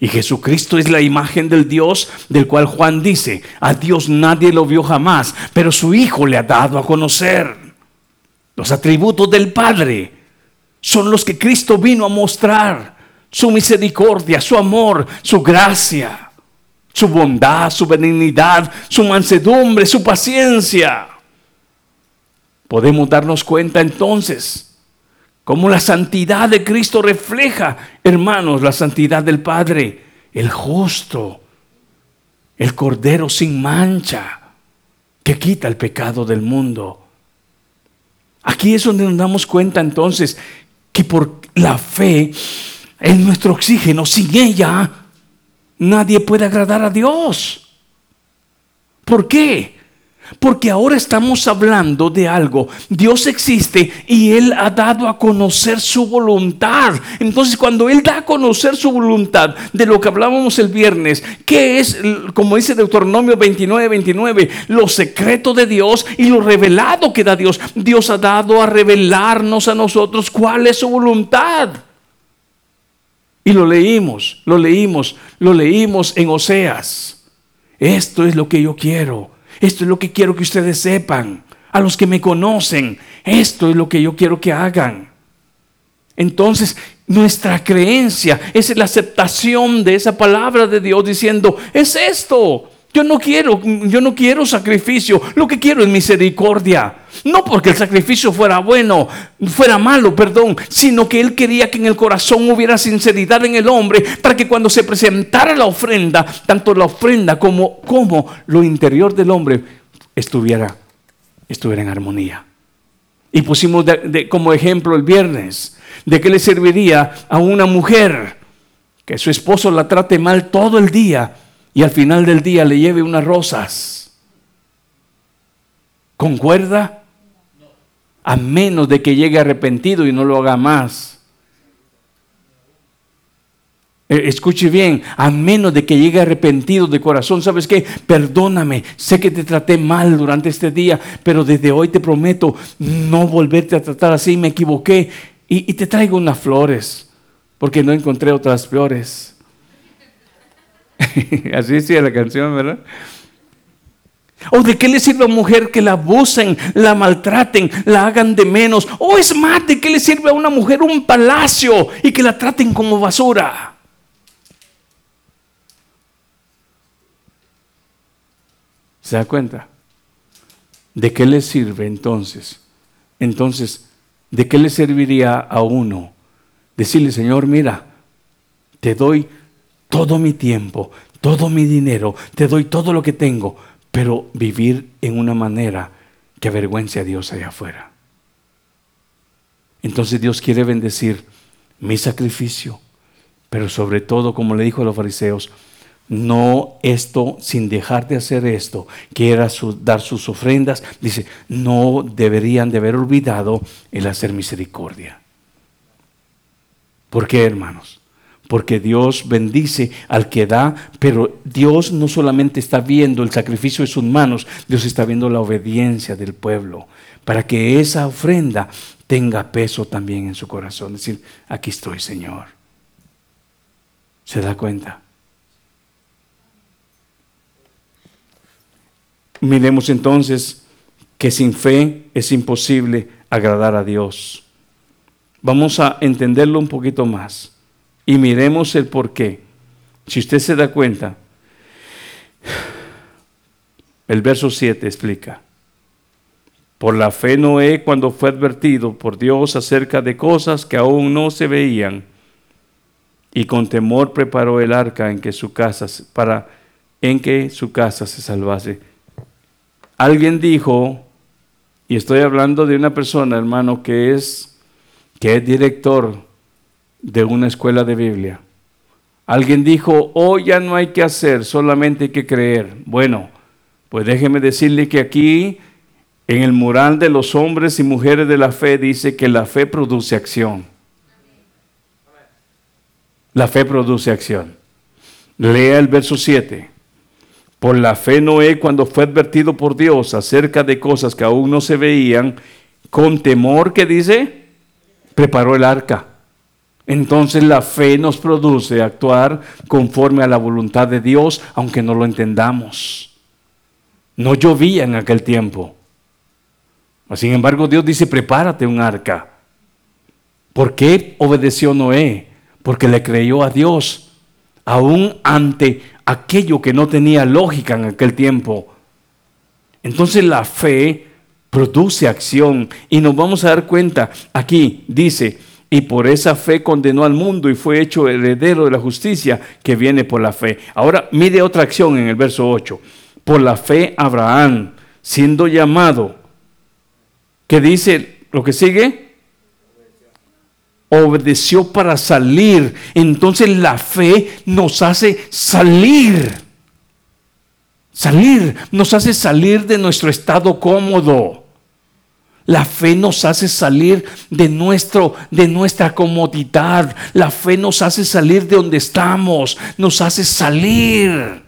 Y Jesucristo es la imagen del Dios del cual Juan dice, a Dios nadie lo vio jamás, pero su Hijo le ha dado a conocer. Los atributos del Padre son los que Cristo vino a mostrar. Su misericordia, su amor, su gracia, su bondad, su benignidad, su mansedumbre, su paciencia. Podemos darnos cuenta entonces como la santidad de Cristo refleja, hermanos, la santidad del Padre, el justo, el Cordero sin mancha, que quita el pecado del mundo. Aquí es donde nos damos cuenta entonces que por la fe es nuestro oxígeno. Sin ella nadie puede agradar a Dios. ¿Por qué? Porque ahora estamos hablando de algo. Dios existe y Él ha dado a conocer su voluntad. Entonces cuando Él da a conocer su voluntad de lo que hablábamos el viernes, que es, como dice Deuteronomio 29, 29, lo secreto de Dios y lo revelado que da Dios. Dios ha dado a revelarnos a nosotros cuál es su voluntad. Y lo leímos, lo leímos, lo leímos en Oseas. Esto es lo que yo quiero esto es lo que quiero que ustedes sepan. A los que me conocen, esto es lo que yo quiero que hagan. Entonces, nuestra creencia es la aceptación de esa palabra de Dios diciendo, es esto, yo no quiero, yo no quiero sacrificio, lo que quiero es misericordia. No porque el sacrificio fuera bueno, fuera malo, perdón, sino que él quería que en el corazón hubiera sinceridad en el hombre para que cuando se presentara la ofrenda, tanto la ofrenda como, como lo interior del hombre estuviera, estuviera en armonía. Y pusimos como ejemplo el viernes, de qué le serviría a una mujer que su esposo la trate mal todo el día y al final del día le lleve unas rosas. ¿Concuerda? A menos de que llegue arrepentido y no lo haga más. Eh, escuche bien, a menos de que llegue arrepentido de corazón, ¿sabes qué? Perdóname, sé que te traté mal durante este día, pero desde hoy te prometo no volverte a tratar así, me equivoqué y, y te traigo unas flores, porque no encontré otras flores. Así decía la canción, ¿verdad? ¿O de qué le sirve a una mujer que la abusen, la maltraten, la hagan de menos? ¿O es más, de qué le sirve a una mujer un palacio y que la traten como basura? ¿Se da cuenta? ¿De qué le sirve entonces? Entonces, ¿de qué le serviría a uno decirle, Señor, mira, te doy todo mi tiempo, todo mi dinero, te doy todo lo que tengo, pero vivir en una manera que avergüence a Dios allá afuera. Entonces Dios quiere bendecir mi sacrificio, pero sobre todo, como le dijo a los fariseos, no esto sin dejar de hacer esto, que era dar sus ofrendas, dice, no deberían de haber olvidado el hacer misericordia. ¿Por qué, hermanos? Porque Dios bendice al que da, pero Dios no solamente está viendo el sacrificio de sus manos, Dios está viendo la obediencia del pueblo, para que esa ofrenda tenga peso también en su corazón. Es decir, aquí estoy, Señor. ¿Se da cuenta? Miremos entonces que sin fe es imposible agradar a Dios. Vamos a entenderlo un poquito más y miremos el por qué. Si usted se da cuenta, el verso 7 explica. Por la fe Noé, cuando fue advertido por Dios acerca de cosas que aún no se veían, y con temor preparó el arca en que su casa para en que su casa se salvase. Alguien dijo, y estoy hablando de una persona, hermano, que es que es director de una escuela de Biblia. Alguien dijo, "Oh, ya no hay que hacer, solamente hay que creer." Bueno, pues déjeme decirle que aquí en el mural de los hombres y mujeres de la fe dice que la fe produce acción. La fe produce acción. Lea el verso 7. Por la fe Noé, cuando fue advertido por Dios acerca de cosas que aún no se veían, con temor que dice, preparó el arca. Entonces la fe nos produce actuar conforme a la voluntad de Dios, aunque no lo entendamos. No llovía en aquel tiempo. Sin embargo, Dios dice, prepárate un arca. ¿Por qué obedeció Noé? Porque le creyó a Dios, aún ante aquello que no tenía lógica en aquel tiempo. Entonces la fe produce acción y nos vamos a dar cuenta, aquí dice, y por esa fe condenó al mundo y fue hecho heredero de la justicia que viene por la fe. Ahora mide otra acción en el verso 8. Por la fe Abraham, siendo llamado, ¿Qué dice lo que sigue? Obedeció para salir. Entonces la fe nos hace salir. Salir, nos hace salir de nuestro estado cómodo. La fe nos hace salir de, nuestro, de nuestra comodidad. La fe nos hace salir de donde estamos. Nos hace salir.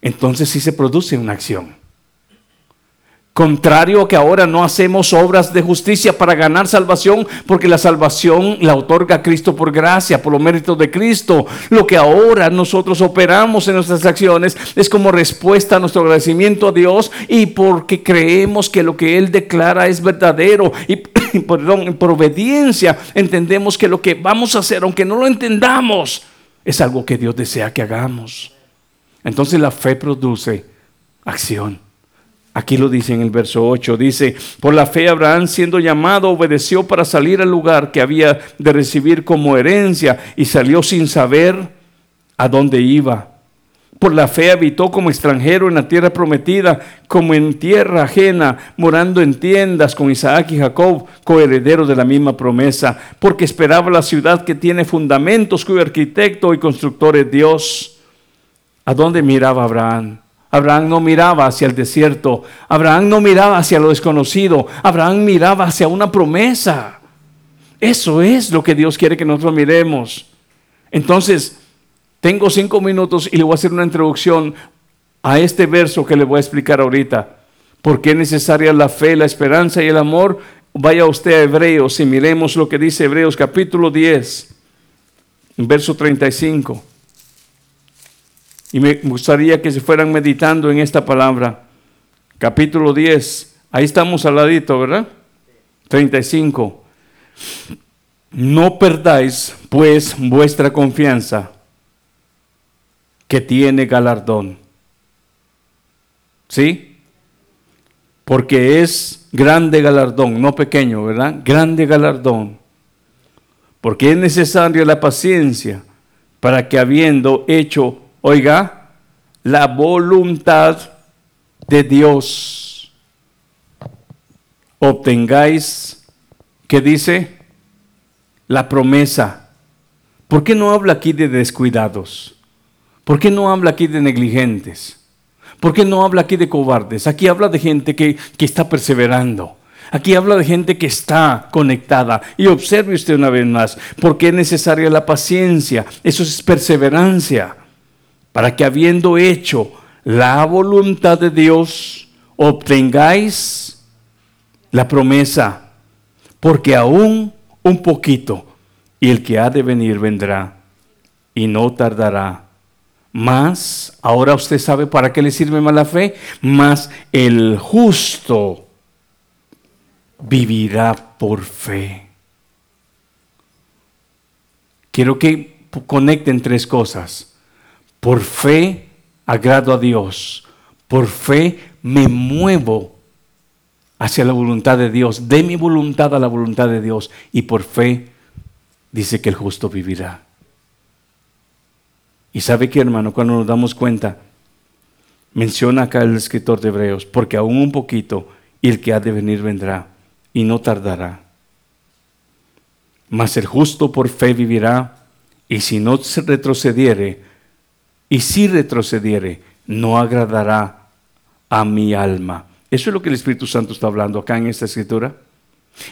Entonces sí se produce una acción. Contrario a que ahora no hacemos obras de justicia para ganar salvación, porque la salvación la otorga Cristo por gracia, por los méritos de Cristo. Lo que ahora nosotros operamos en nuestras acciones es como respuesta a nuestro agradecimiento a Dios y porque creemos que lo que Él declara es verdadero y perdón, por obediencia entendemos que lo que vamos a hacer, aunque no lo entendamos, es algo que Dios desea que hagamos. Entonces la fe produce acción. Aquí lo dice en el verso 8, dice, por la fe Abraham siendo llamado obedeció para salir al lugar que había de recibir como herencia y salió sin saber a dónde iba. Por la fe habitó como extranjero en la tierra prometida, como en tierra ajena, morando en tiendas con Isaac y Jacob, coherederos de la misma promesa, porque esperaba la ciudad que tiene fundamentos, cuyo arquitecto y constructor es Dios. ¿A dónde miraba Abraham? Abraham no miraba hacia el desierto. Abraham no miraba hacia lo desconocido. Abraham miraba hacia una promesa. Eso es lo que Dios quiere que nosotros miremos. Entonces, tengo cinco minutos y le voy a hacer una introducción a este verso que le voy a explicar ahorita. ¿Por qué es necesaria la fe, la esperanza y el amor? Vaya usted a Hebreos y miremos lo que dice Hebreos capítulo 10, verso 35. Y me gustaría que se fueran meditando en esta palabra. Capítulo 10. Ahí estamos al ladito, ¿verdad? 35. No perdáis pues vuestra confianza que tiene galardón. ¿Sí? Porque es grande galardón, no pequeño, ¿verdad? Grande galardón. Porque es necesaria la paciencia para que habiendo hecho Oiga, la voluntad de Dios. Obtengáis, ¿qué dice? La promesa. ¿Por qué no habla aquí de descuidados? ¿Por qué no habla aquí de negligentes? ¿Por qué no habla aquí de cobardes? Aquí habla de gente que, que está perseverando. Aquí habla de gente que está conectada. Y observe usted una vez más, porque es necesaria la paciencia. Eso es perseverancia. Para que habiendo hecho la voluntad de Dios, obtengáis la promesa. Porque aún un poquito, y el que ha de venir vendrá, y no tardará. Más, ahora usted sabe para qué le sirve más la fe, más el justo vivirá por fe. Quiero que conecten tres cosas. Por fe agrado a Dios. Por fe me muevo hacia la voluntad de Dios. De mi voluntad a la voluntad de Dios. Y por fe dice que el justo vivirá. Y sabe que hermano, cuando nos damos cuenta, menciona acá el escritor de Hebreos, porque aún un poquito y el que ha de venir vendrá y no tardará. Mas el justo por fe vivirá, y si no se retrocediere, y si retrocediere, no agradará a mi alma. Eso es lo que el Espíritu Santo está hablando acá en esta escritura.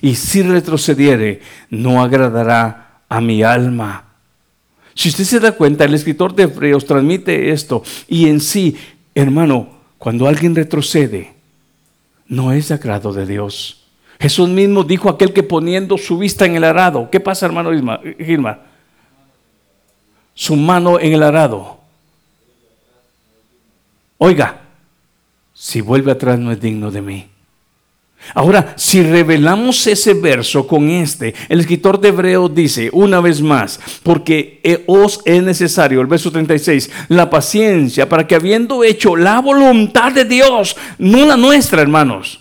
Y si retrocediere, no agradará a mi alma. Si usted se da cuenta, el escritor de Hebreos transmite esto. Y en sí, hermano, cuando alguien retrocede, no es agrado de Dios. Jesús mismo dijo aquel que poniendo su vista en el arado. ¿Qué pasa, hermano Gilma? Su mano en el arado. Oiga, si vuelve atrás no es digno de mí. Ahora, si revelamos ese verso con este, el escritor de Hebreos dice una vez más, porque os es necesario, el verso 36, la paciencia para que habiendo hecho la voluntad de Dios, no la nuestra, hermanos,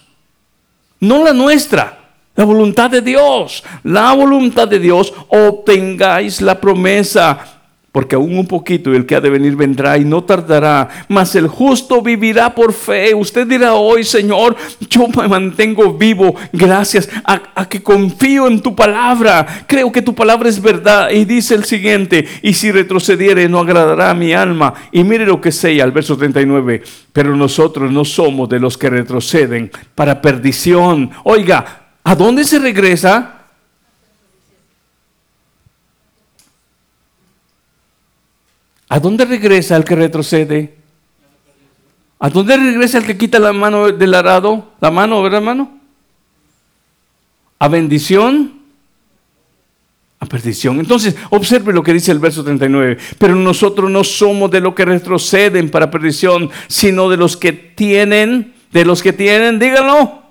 no la nuestra. La voluntad de Dios, la voluntad de Dios, obtengáis la promesa porque aún un poquito el que ha de venir vendrá y no tardará, mas el justo vivirá por fe. Usted dirá hoy, Señor, yo me mantengo vivo gracias a, que confío en tu palabra. Creo que tu palabra es verdad. Y dice el siguiente, y si retrocediere no agradará a mi alma. Y mire lo que sea al verso 39, pero nosotros no somos de los que retroceden para perdición. Oiga, ¿a dónde se regresa? ¿A dónde regresa el que retrocede? ¿A dónde regresa el que quita la mano del arado? La mano, ¿verdad, hermano? ¿A bendición? A perdición. Entonces, observe lo que dice el verso 39. Pero nosotros no somos de los que retroceden para perdición, sino de los que tienen, de los que tienen, díganlo,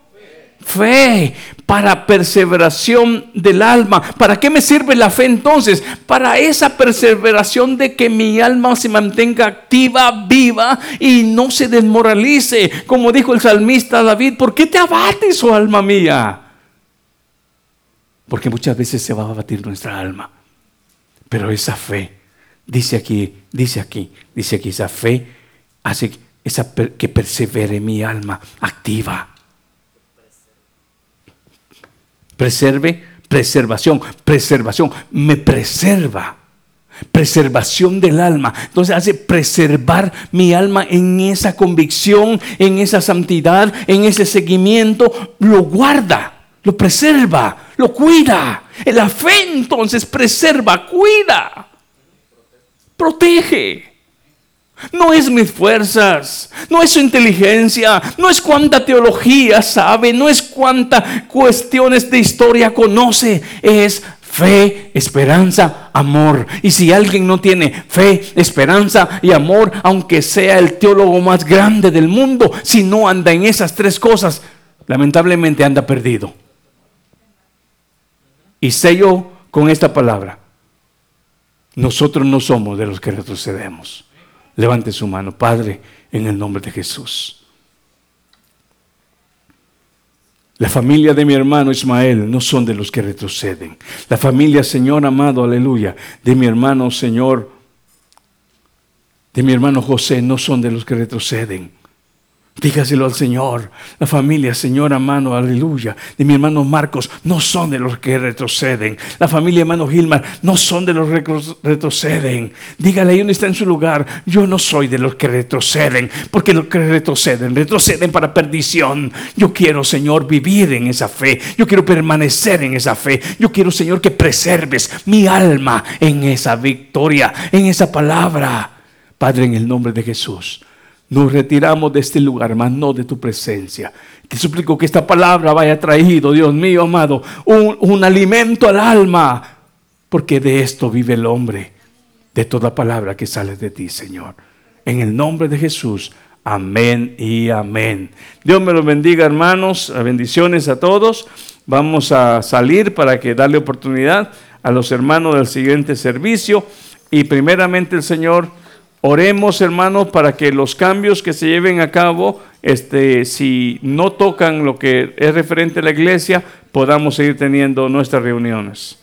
fe para perseveración del alma. ¿Para qué me sirve la fe entonces? Para esa perseveración de que mi alma se mantenga activa, viva y no se desmoralice. Como dijo el salmista David, ¿por qué te abates, oh alma mía? Porque muchas veces se va a abatir nuestra alma. Pero esa fe, dice aquí, dice aquí, dice aquí, esa fe hace que persevere mi alma activa Preserve, preservación, preservación, me preserva. Preservación del alma. Entonces hace preservar mi alma en esa convicción, en esa santidad, en ese seguimiento. Lo guarda, lo preserva, lo cuida. La fe entonces preserva, cuida, protege. No es mis fuerzas, no es su inteligencia, no es cuánta teología sabe, no es cuánta cuestiones de historia conoce, es fe, esperanza, amor. Y si alguien no tiene fe, esperanza y amor, aunque sea el teólogo más grande del mundo, si no anda en esas tres cosas, lamentablemente anda perdido. Y sé yo con esta palabra, nosotros no somos de los que retrocedemos. Levante su mano, Padre, en el nombre de Jesús. La familia de mi hermano Ismael no son de los que retroceden. La familia, Señor amado, aleluya, de mi hermano, Señor, de mi hermano José, no son de los que retroceden. Dígaselo al Señor. La familia, Señor, hermano, aleluya. De mi hermano Marcos, no son de los que retroceden. La familia, hermano Gilmar, no son de los que retroceden. Dígale ahí donde está en su lugar. Yo no soy de los que retroceden. Porque los que retroceden, retroceden para perdición. Yo quiero, Señor, vivir en esa fe. Yo quiero permanecer en esa fe. Yo quiero, Señor, que preserves mi alma en esa victoria, en esa palabra. Padre, en el nombre de Jesús. Nos retiramos de este lugar, mas no de tu presencia. Te suplico que esta palabra vaya traído, Dios mío amado, un, un alimento al alma, porque de esto vive el hombre, de toda palabra que sale de ti, Señor. En el nombre de Jesús, amén y amén. Dios me los bendiga, hermanos. Bendiciones a todos. Vamos a salir para que darle oportunidad a los hermanos del siguiente servicio. Y primeramente el Señor Oremos, hermanos, para que los cambios que se lleven a cabo, este, si no tocan lo que es referente a la iglesia, podamos seguir teniendo nuestras reuniones.